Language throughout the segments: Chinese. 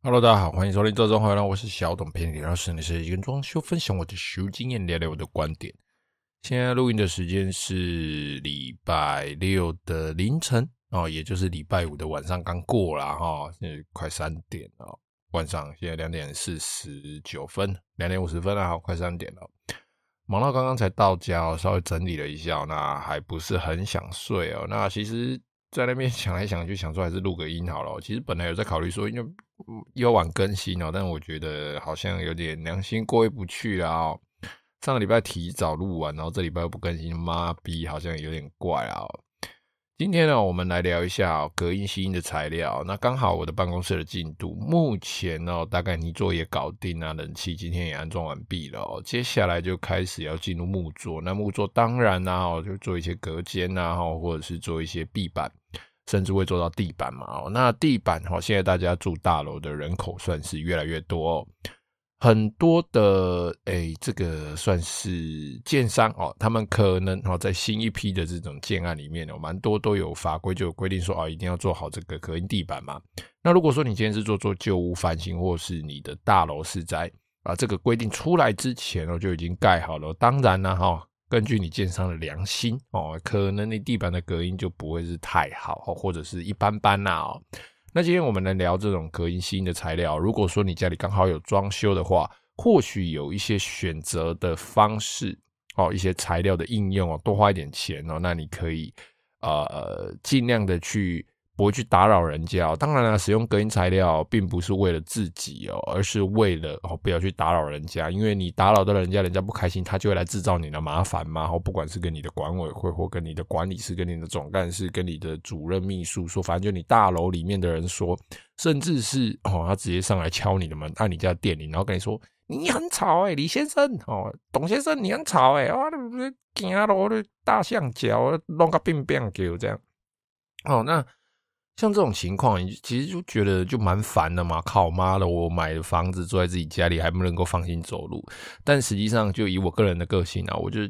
Hello，大家好，欢迎收听《周中回来》，我是小董偏理老师，你是一个装修分享我的实务经验，聊聊我的观点。现在录音的时间是礼拜六的凌晨哦，也就是礼拜五的晚上刚过了哈，现在快三点了，晚上现在两点四十九分，两点五十分了，好，快三点了，忙到刚刚才到家，稍微整理了一下，那还不是很想睡哦。那其实，在那边想来想去，想说还是录个音好了。其实本来有在考虑说，因为又晚更新哦，但我觉得好像有点良心过意不去啊、上个礼拜提早录完，然后这礼拜又不更新，妈逼，好像有点怪啊、哦。今天呢，我们来聊一下隔音吸音的材料。那刚好我的办公室的进度，目前呢，大概泥作也搞定啊，冷气今天也安装完毕了。接下来就开始要进入木作。那木作当然呢、啊，就做一些隔间啊，或者是做一些壁板。甚至会做到地板嘛？哦，那地板哈，现在大家住大楼的人口算是越来越多哦，很多的诶，这个算是建商哦，他们可能哦，在新一批的这种建案里面哦，蛮多都有法规就有规定说啊，一定要做好这个隔音地板嘛。那如果说你今天是做做旧屋翻新，或是你的大楼是在啊这个规定出来之前哦，就已经盖好了，当然呢哈。根据你建商的良心哦，可能你地板的隔音就不会是太好，或者是一般般呐。那今天我们来聊这种隔音吸音的材料。如果说你家里刚好有装修的话，或许有一些选择的方式哦，一些材料的应用哦，多花一点钱哦，那你可以呃尽量的去。不会去打扰人家。当然了，使用隔音材料并不是为了自己哦，而是为了哦，不要去打扰人家。因为你打扰到人家，人家不开心，他就会来制造你的麻烦嘛。哦不管是跟你的管委会，或跟你的管理师，跟你的总干事，跟你的主任秘书说，反正就你大楼里面的人说，甚至是哦，他直接上来敲你的门，按你家电铃，然后跟你说你很吵哎，李先生哦，董先生你很吵哎，哇，你不是惊了的大象脚弄个病病给我这样哦，那。像这种情况，其实就觉得就蛮烦的嘛。靠妈的，我买房子住在自己家里，还不能够放心走路。但实际上，就以我个人的个性啊，我就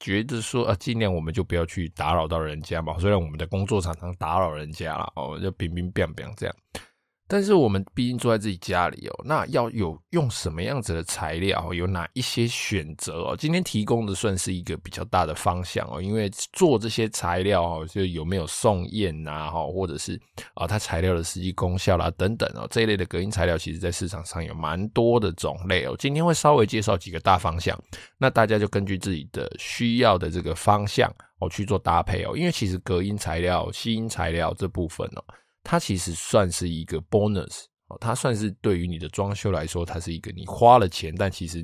觉得说啊，尽量我们就不要去打扰到人家嘛。虽然我们的工作常常打扰人家啦，哦，就乒乒乓乓这样。但是我们毕竟住在自己家里哦，那要有用什么样子的材料，有哪一些选择哦？今天提供的算是一个比较大的方向哦，因为做这些材料哦，就有没有送验呐，哈，或者是啊，它材料的实际功效啦等等哦，这一类的隔音材料，其实在市场上有蛮多的种类哦。今天会稍微介绍几个大方向，那大家就根据自己的需要的这个方向哦去做搭配哦，因为其实隔音材料、吸音材料这部分哦。它其实算是一个 bonus 哦，它算是对于你的装修来说，它是一个你花了钱，但其实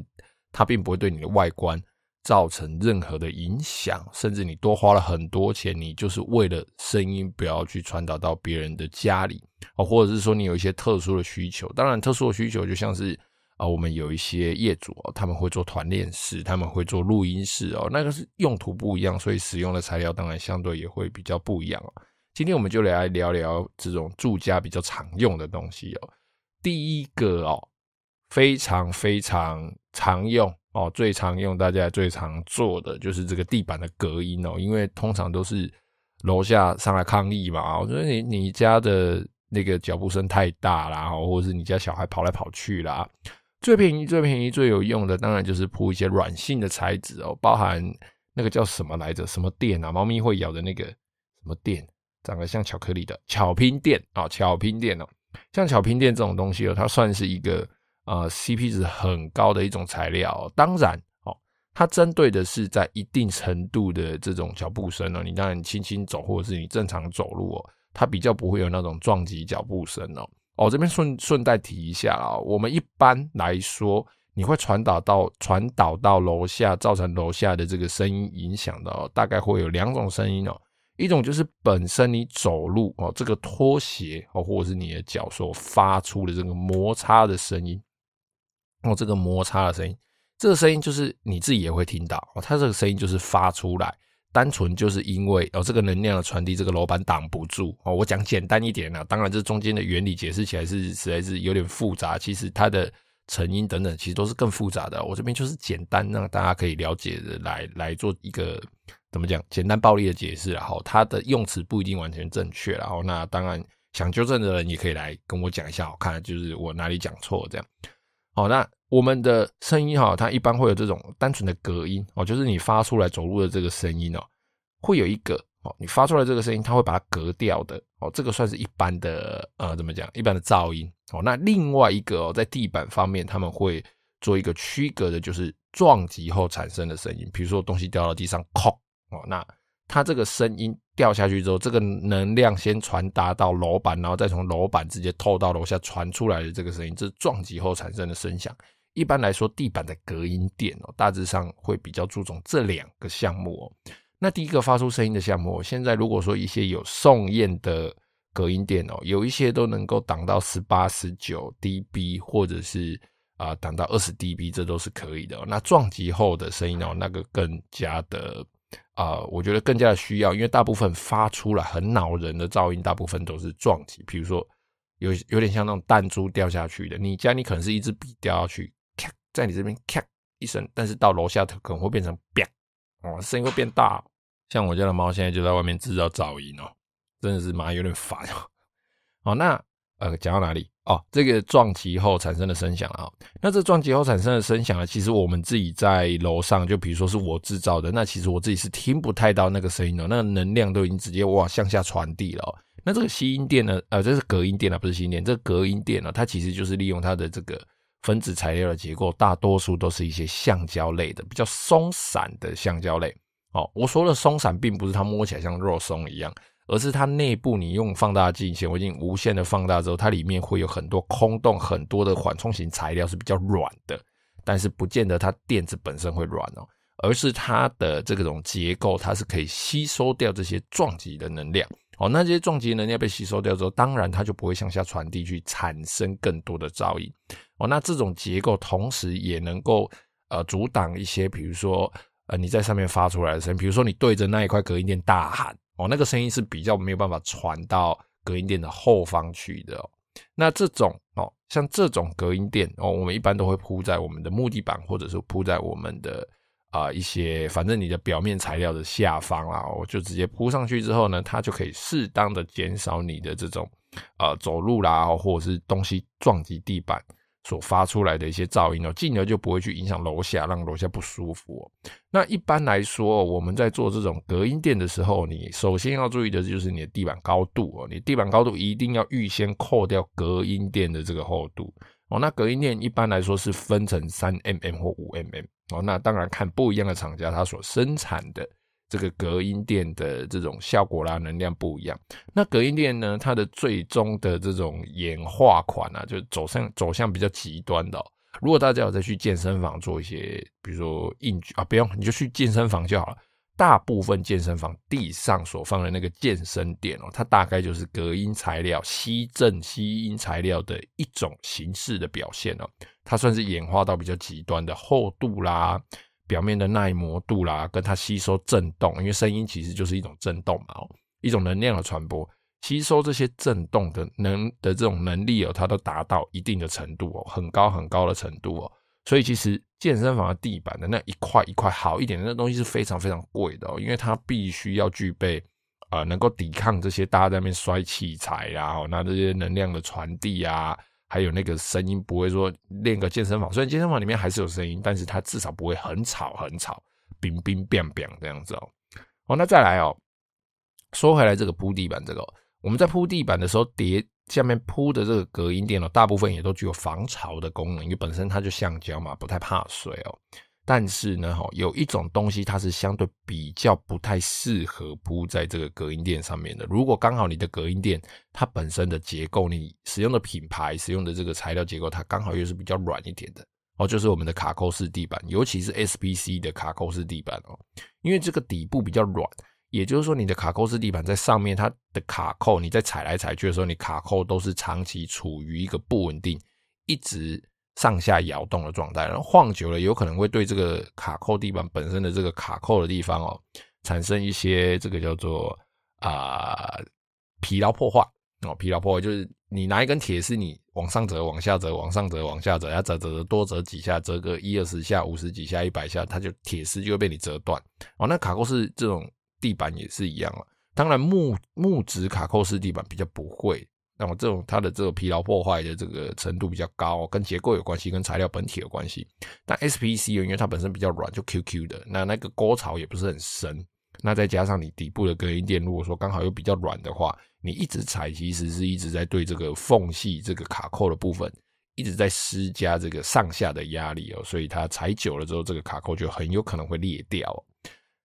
它并不会对你的外观造成任何的影响，甚至你多花了很多钱，你就是为了声音不要去传导到别人的家里哦，或者是说你有一些特殊的需求，当然特殊的需求就像是啊，我们有一些业主哦，他们会做团练室，他们会做录音室哦，那个是用途不一样，所以使用的材料当然相对也会比较不一样哦。今天我们就来聊聊这种住家比较常用的东西哦。第一个哦，非常非常常用哦，最常用大家最常做的就是这个地板的隔音哦。因为通常都是楼下上来抗议嘛，我觉得你你家的那个脚步声太大啦，或者是你家小孩跑来跑去啦。最便宜、最便宜、最有用的，当然就是铺一些软性的材质哦，包含那个叫什么来着？什么垫啊？猫咪会咬的那个什么垫？长得像巧克力的巧拼垫啊，巧拼垫哦，像巧拼垫这种东西哦，它算是一个呃 CP 值很高的一种材料哦。当然哦，它针对的是在一定程度的这种脚步声哦。你当然轻轻走，或者是你正常走路哦，它比较不会有那种撞击脚步声哦。哦，这边顺顺带提一下啊，我们一般来说，你会传导到传导到楼下，造成楼下的这个声音影响的哦，大概会有两种声音哦。一种就是本身你走路哦，这个拖鞋哦，或者是你的脚所发出的这个摩擦的声音哦，这个摩擦的声音，这个声音就是你自己也会听到哦，它这个声音就是发出来，单纯就是因为哦，这个能量的传递，这个楼板挡不住哦。我讲简单一点啊，当然这中间的原理解释起来是实在是有点复杂，其实它的成因等等其实都是更复杂的。我这边就是简单让大家可以了解的来来做一个。怎么讲？简单暴力的解释，然后它的用词不一定完全正确，然后那当然想纠正的人也可以来跟我讲一下，我看就是我哪里讲错这样。好，那我们的声音哈，它一般会有这种单纯的隔音哦，就是你发出来走路的这个声音哦，会有一个哦，你发出来这个声音，它会把它隔掉的哦，这个算是一般的呃，怎么讲？一般的噪音哦。那另外一个哦，在地板方面，他们会做一个区隔的，就是撞击后产生的声音，比如说东西掉到地上，哐哦，那。它这个声音掉下去之后，这个能量先传达到楼板，然后再从楼板直接透到楼下传出来的这个声音，这是撞击后产生的声响。一般来说，地板的隔音垫哦，大致上会比较注重这两个项目哦。那第一个发出声音的项目，现在如果说一些有送验的隔音垫哦，有一些都能够挡到十八、十九 dB，或者是啊挡到二十 dB，这都是可以的。那撞击后的声音哦，那个更加的。啊、我觉得更加的需要，因为大部分发出来很恼人的噪音，大部分都是撞击，比如说有有点像那种弹珠掉下去的。你家你可能是一支笔掉下去，咔，在你这边咔一声，但是到楼下它可能会变成啪，哦，声音会变大。像我家的猫现在就在外面制造噪音哦，真的是妈有点烦哦。哦，那呃讲到哪里？哦，这个撞击后产生的声响啊，那这撞击后产生的声响呢，其实我们自己在楼上，就比如说是我制造的，那其实我自己是听不太到那个声音的，那能量都已经直接哇向下传递了。那这个吸音垫呢，呃，这是隔音垫啊，不是吸音垫，这隔音垫呢，它其实就是利用它的这个分子材料的结构，大多数都是一些橡胶类的，比较松散的橡胶类。哦，我说的松散，并不是它摸起来像肉松一样。而是它内部，你用放大镜、显微镜无限的放大之后，它里面会有很多空洞，很多的缓冲型材料是比较软的，但是不见得它垫子本身会软哦，而是它的这种结构，它是可以吸收掉这些撞击的能量哦。那这些撞击能量被吸收掉之后，当然它就不会向下传递去产生更多的噪音哦。那这种结构同时也能够呃阻挡一些，比如说呃你在上面发出来的声音，比如说你对着那一块隔音垫大喊。哦，那个声音是比较没有办法传到隔音垫的后方去的哦。那这种哦，像这种隔音垫哦，我们一般都会铺在我们的木地板，或者是铺在我们的啊、一些，反正你的表面材料的下方啦，我就直接铺上去之后呢，它就可以适当的减少你的这种呃走路啦，或者是东西撞击地板。所发出来的一些噪音哦，进而就不会去影响楼下，让楼下不舒服哦。那一般来说，我们在做这种隔音垫的时候，你首先要注意的就是你的地板高度哦，你地板高度一定要预先扣掉隔音垫的这个厚度哦。那隔音垫一般来说是分成三 mm 或五 mm 哦。那当然看不一样的厂家，它所生产的。这个隔音垫的这种效果啦，能量不一样。那隔音垫呢，它的最终的这种演化款啊，就走向走向比较极端的。如果大家有再去健身房做一些，比如说硬举啊，不用，你就去健身房就好了。大部分健身房地上所放的那个健身垫哦，它大概就是隔音材料、吸震吸音材料的一种形式的表现哦。它算是演化到比较极端的厚度啦。表面的耐磨度啦，跟它吸收震动，因为声音其实就是一种震动嘛，哦，一种能量的传播，吸收这些震动的能的这种能力哦，它都达到一定的程度哦，很高很高的程度哦，所以其实健身房的地板的那一块一块好一点的那东西是非常非常贵的哦，因为它必须要具备呃能够抵抗这些大家在那边摔器材呀，那这些能量的传递啊。还有那个声音不会说练个健身房，虽然健身房里面还是有声音，但是它至少不会很吵很吵，冰冰冰冰这样子哦。哦，那再来哦，说回来这个铺地板这个，我们在铺地板的时候，叠下面铺的这个隔音垫哦，大部分也都具有防潮的功能，因为本身它就橡胶嘛，不太怕水哦。但是呢，哈，有一种东西它是相对比较不太适合铺在这个隔音垫上面的。如果刚好你的隔音垫它本身的结构，你使用的品牌使用的这个材料结构，它刚好又是比较软一点的哦，就是我们的卡扣式地板，尤其是 SBC 的卡扣式地板哦，因为这个底部比较软，也就是说你的卡扣式地板在上面，它的卡扣你在踩来踩去的时候，你卡扣都是长期处于一个不稳定，一直。上下摇动的状态，然后晃久了，有可能会对这个卡扣地板本身的这个卡扣的地方哦，产生一些这个叫做啊、疲劳破坏哦，疲劳破坏就是你拿一根铁丝，你往上折、往下折、往上折、往下折，要折折折多折几下，折个一二十下、五十几下、一百下，它就铁丝就会被你折断哦。那卡扣式这种地板也是一样啊，当然木木质卡扣式地板比较不会那么这种它的这个疲劳破坏的这个程度比较高，跟结构有关系，跟材料本体有关系。但 SPC 因为它本身比较软，就 QQ 的，那那个沟槽也不是很深。那再加上你底部的隔音垫，如果说刚好又比较软的话，你一直踩，其实是一直在对这个缝隙、这个卡扣的部分一直在施加这个上下的压力哦，所以它踩久了之后，这个卡扣就很有可能会裂掉。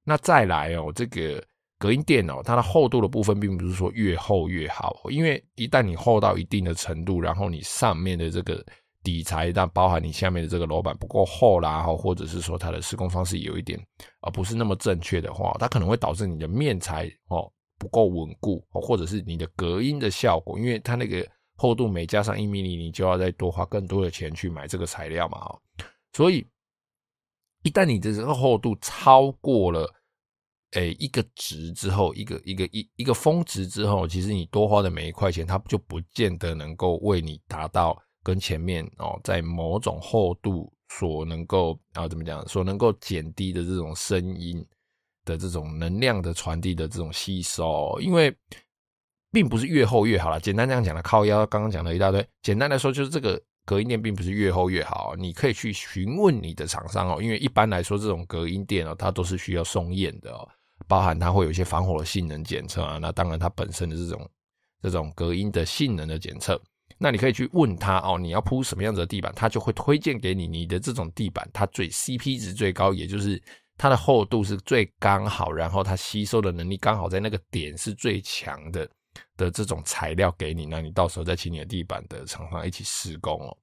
那再来哦，这个隔音垫哦，它的厚度的部分并不是说越厚越好，因为一旦你厚到一定的程度，然后你上面的这个。底材，但包含你下面的这个楼板不够厚啦，或者是说它的施工方式有一点而不是那么正确的话，它可能会导致你的面材哦不够稳固，或者是你的隔音的效果，因为它那个厚度每加上一毫米，你就要再多花更多的钱去买这个材料嘛，所以一旦你的这个厚度超过了诶一个值之后，一个一个一一个峰值之后，其实你多花的每一块钱，它就不见得能够为你达到。跟前面哦，在某种厚度所能够啊怎么讲，所能够减低的这种声音的这种能量的传递的这种吸收，因为并不是越厚越好了。简单这样讲的，靠腰刚刚讲了一大堆。简单来说，就是这个隔音垫并不是越厚越好。你可以去询问你的厂商哦，因为一般来说这种隔音垫哦，它都是需要送验的哦，包含它会有一些防火的性能检测啊。那当然它本身的这种这种隔音的性能的检测。那你可以去问他哦，你要铺什么样子的地板，他就会推荐给你你的这种地板，它最 CP 值最高，也就是它的厚度是最刚好，然后它吸收的能力刚好在那个点是最强的的这种材料给你。那你到时候再请你的地板的厂商一起施工哦。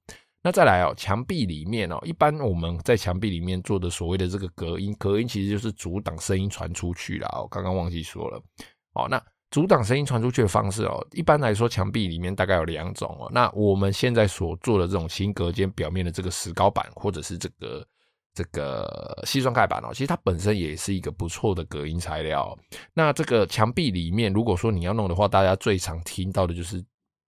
那再来哦，墙壁里面哦，一般我们在墙壁里面做的所谓的这个隔音，隔音其实就是阻挡声音传出去啦。我刚刚忘记说了哦，那。阻挡声音传出去的方式哦，一般来说墙壁里面大概有两种哦。那我们现在所做的这种新隔间表面的这个石膏板，或者是这个这个西装盖板哦，其实它本身也是一个不错的隔音材料。那这个墙壁里面，如果说你要弄的话，大家最常听到的就是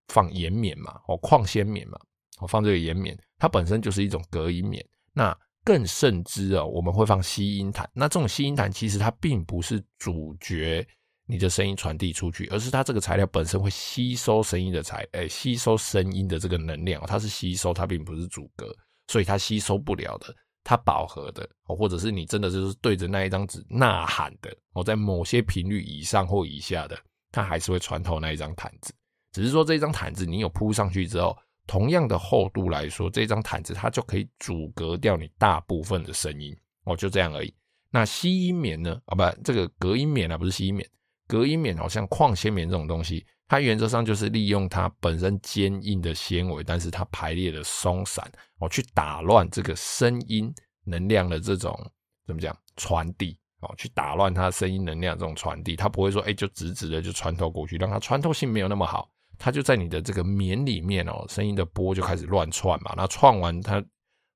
放岩棉嘛，哦，矿纤棉嘛，哦，放这个岩棉，它本身就是一种隔音棉。那更甚之哦，我们会放吸音毯。那这种吸音毯其实它并不是主角。你的声音传递出去，而是它这个材料本身会吸收声音的材，诶、吸收声音的这个能量，它是吸收，它并不是阻隔，所以它吸收不了的，它饱和的，或者是你真的就是对着那一张纸呐喊的，哦，在某些频率以上或以下的，它还是会穿透那一张毯子，只是说这张毯子你有铺上去之后，同样的厚度来说，这张毯子它就可以阻隔掉你大部分的声音，哦，就这样而已。那吸音棉呢？啊，不，这个隔音棉啊，不是吸音棉。隔音棉好像矿纤棉这种东西，它原则上就是利用它本身坚硬的纤维，但是它排列的松散哦，去打乱这个声音能量的这种怎么讲传递哦，去打乱它声音能量这种传递，它不会说哎就直直的就穿透过去，让它穿透性没有那么好，它就在你的这个棉里面哦，声音的波就开始乱窜嘛，那窜完它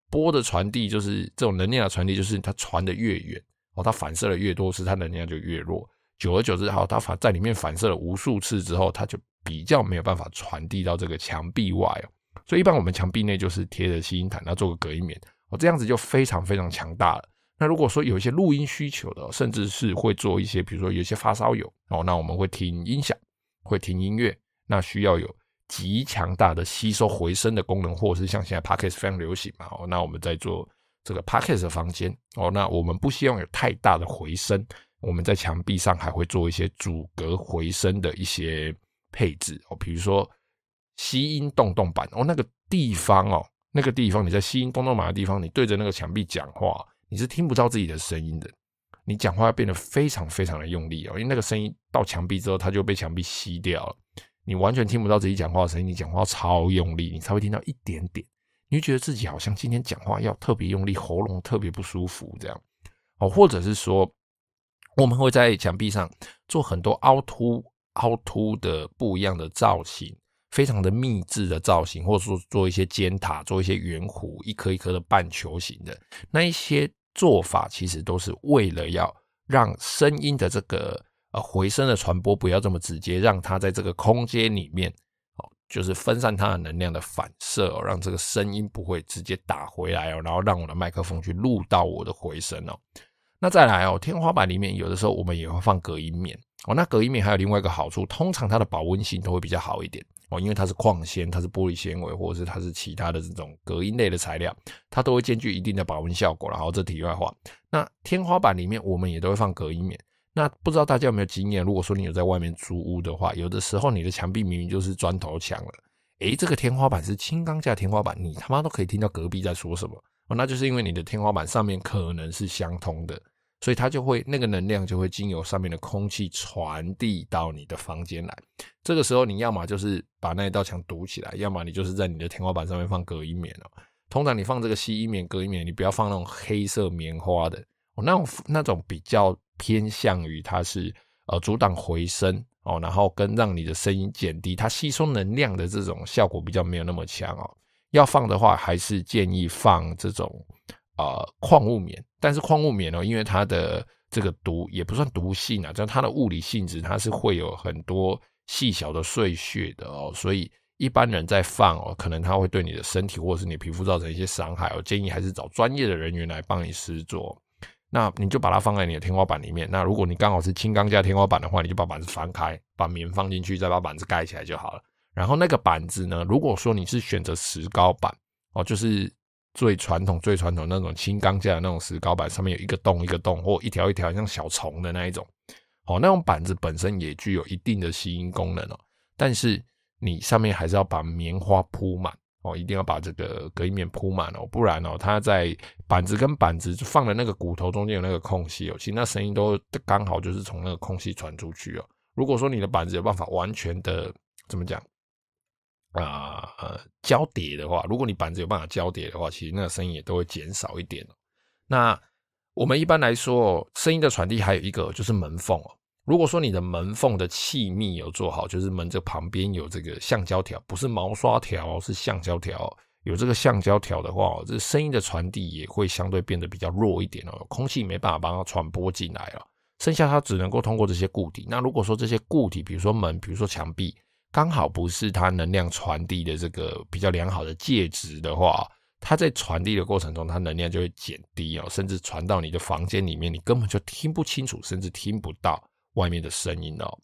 波的传递就是这种能量的传递，就是它传的越远哦，它反射的越多，是它能量就越弱。久而久之，好，它反在里面反射了无数次之后，它就比较没有办法传递到这个墙壁外哦。所以一般我们墙壁内就是贴着吸音毯，那做个隔音棉哦，这样子就非常非常强大了。那如果说有一些录音需求的，甚至是会做一些，比如说有一些发烧友哦，那我们会听音响，会听音乐，那需要有极强大的吸收回声的功能，或者是像现在 Podcast 非常流行嘛，哦，那我们在做这个 Podcast 的房间哦，那我们不希望有太大的回声。我们在墙壁上还会做一些阻隔回声的一些配置哦，比如说吸音洞洞板哦，那个地方哦，那个地方你在吸音洞洞板的地方，你对着那个墙壁讲话，你是听不到自己的声音的。你讲话要变得非常非常的用力哦，因为那个声音到墙壁之后，它就被墙壁吸掉了，你完全听不到自己讲话的声音。你讲话超用力，你才会听到一点点，你会觉得自己好像今天讲话要特别用力，喉咙特别不舒服这样哦，或者是说。我们会在墙壁上做很多凹凸、凹凸的不一样的造型，非常的密制的造型，或者说做一些尖塔、做一些圆弧、一颗一颗的半球形的那一些做法，其实都是为了要让声音的这个呃回声的传播不要这么直接，让它在这个空间里面哦，就是分散它的能量的反射哦，让这个声音不会直接打回来哦，然后让我的麦克风去录到我的回声哦。那再来哦，天花板里面有的时候我们也会放隔音棉哦，那隔音棉还有另外一个好处，通常它的保温性都会比较好一点哦，因为它是矿纤，它是玻璃纤维，或者是它是其他的这种隔音类的材料，它都会兼具一定的保温效果。然后这题外话，那天花板里面我们也都会放隔音棉。那不知道大家有没有经验？如果说你有在外面租屋的话，有的时候你的墙壁明明就是砖头墙了，诶，这个天花板是轻钢架天花板，你他妈都可以听到隔壁在说什么哦，那就是因为你的天花板上面可能是相通的，所以它就会那个能量就会经由上面的空气传递到你的房间来。这个时候你要么就是把那一道墙堵起来，要么你就是在你的天花板上面放隔音棉哦。通常你放这个吸音棉、隔音棉，你不要放那种黑色棉花的哦，那种那种比较。偏向于它是呃阻挡回声哦，然后跟让你的声音减低，它吸收能量的这种效果比较没有那么强哦。要放的话，还是建议放这种呃矿物棉。但是矿物棉哦，因为它的这个毒也不算毒性啊，就它的物理性质，它是会有很多细小的碎屑的哦，所以一般人在放哦，可能它会对你的身体或者是你皮肤造成一些伤害。我建议还是找专业的人员来帮你施作。那你就把它放在你的天花板里面。那如果你刚好是轻钢架天花板的话，你就把板子翻开，把棉放进去，再把板子盖起来就好了。然后那个板子呢，如果说你是选择石膏板哦，就是最传统、最传统那种轻钢架的那种石膏板，上面有一个洞一个洞，或一条一条像小虫的那一种，哦，那种板子本身也具有一定的吸音功能哦。但是你上面还是要把棉花铺满。哦，一定要把这个隔音棉铺满哦，不然哦，它在板子跟板子放的那个骨头中间有那个空隙哦，其实那声音都刚好就是从那个空隙传出去哦。如果说你的板子有办法完全的怎么讲啊呃交叠的话，如果你板子有办法交叠的话，其实那个声音也都会减少一点。那我们一般来说，声音的传递还有一个就是门缝哦。如果说你的门缝的气密有做好，就是门这旁边有这个橡胶条，不是毛刷条，是橡胶条。有这个橡胶条的话，这声音的传递也会相对变得比较弱一点哦，空气没办法帮它传播进来了，剩下它只能够通过这些固体。那如果说这些固体，比如说门，比如说墙壁，刚好不是它能量传递的这个比较良好的介质的话，它在传递的过程中，它能量就会减低哦，甚至传到你的房间里面，你根本就听不清楚，甚至听不到。外面的声音哦，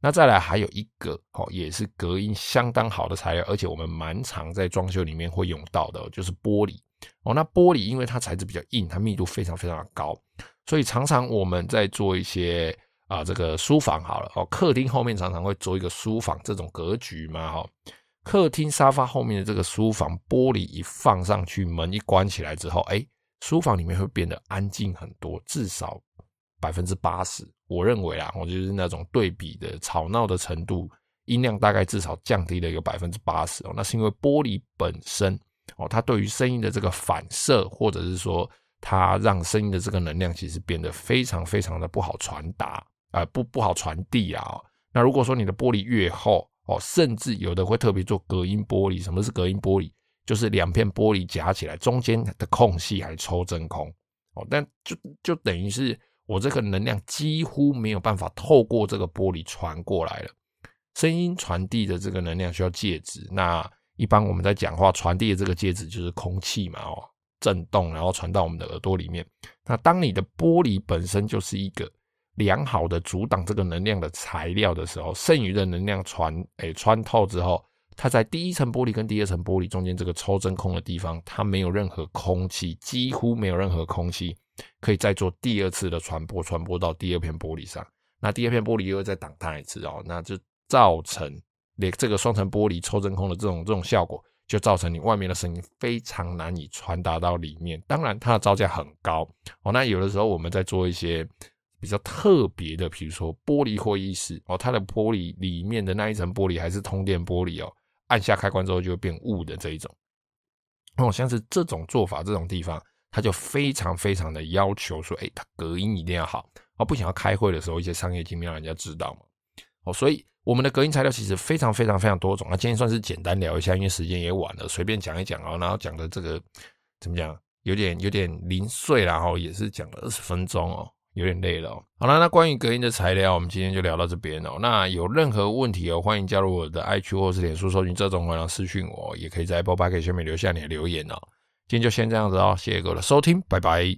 那再来还有一个哦，也是隔音相当好的材料，而且我们蛮常在装修里面会用到的，就是玻璃哦。那玻璃因为它材质比较硬，它密度非常非常的高，所以常常我们在做一些啊，这个书房好了哦，客厅后面常常会做一个书房这种格局嘛哈。客厅沙发后面的这个书房玻璃一放上去，门一关起来之后，哎，书房里面会变得安静很多，至少。百分之八十，我认为啊，我就是那种对比的吵闹的程度，音量大概至少降低了一个百分之八十哦。那是因为玻璃本身哦，它对于声音的这个反射，或者是说它让声音的这个能量，其实变得非常非常的不好传达啊、不不好传递啊。那如果说你的玻璃越厚哦，甚至有的会特别做隔音玻璃。什么是隔音玻璃？就是两片玻璃夹起来，中间的空隙还抽真空哦，但就就等于是。我这个能量几乎没有办法透过这个玻璃传过来了。声音传递的这个能量需要介质，那一般我们在讲话传递的这个介质就是空气嘛，哦，震动然后传到我们的耳朵里面。那当你的玻璃本身就是一个良好的阻挡这个能量的材料的时候，剩余的能量传诶、穿透之后，它在第一层玻璃跟第二层玻璃中间这个抽真空的地方，它没有任何空气，几乎没有任何空气。可以再做第二次的传播，传播到第二片玻璃上。那第二片玻璃又会再挡它一次哦，那就造成连这个双层玻璃抽真空的这种这种效果，就造成你外面的声音非常难以传达到里面。当然，它的造价很高哦。那有的时候我们在做一些比较特别的，比如说玻璃会议室哦，它的玻璃里面的那一层玻璃还是通电玻璃哦，按下开关之后就会变雾的这一种。哦，像是这种做法，这种地方。他就非常非常的要求说，哎，他隔音一定要好，哦，不想要开会的时候一些商业机密让人家知道嘛，哦，所以我们的隔音材料其实非常非常非常多种。那今天算是简单聊一下，因为时间也晚了，随便讲一讲哦，然后讲的这个怎么讲，有点有点零碎，然后也是讲了二十分钟哦，有点累了哦。好了，那关于隔音的材料，我们今天就聊到这边哦。那有任何问题哦，欢迎加入我的 IG 或是脸书搜寻这种，然后私讯我，也可以在 Apple Podcast 下面留下你的留言哦。今天就先这样子啊，谢谢各位的收听，拜拜。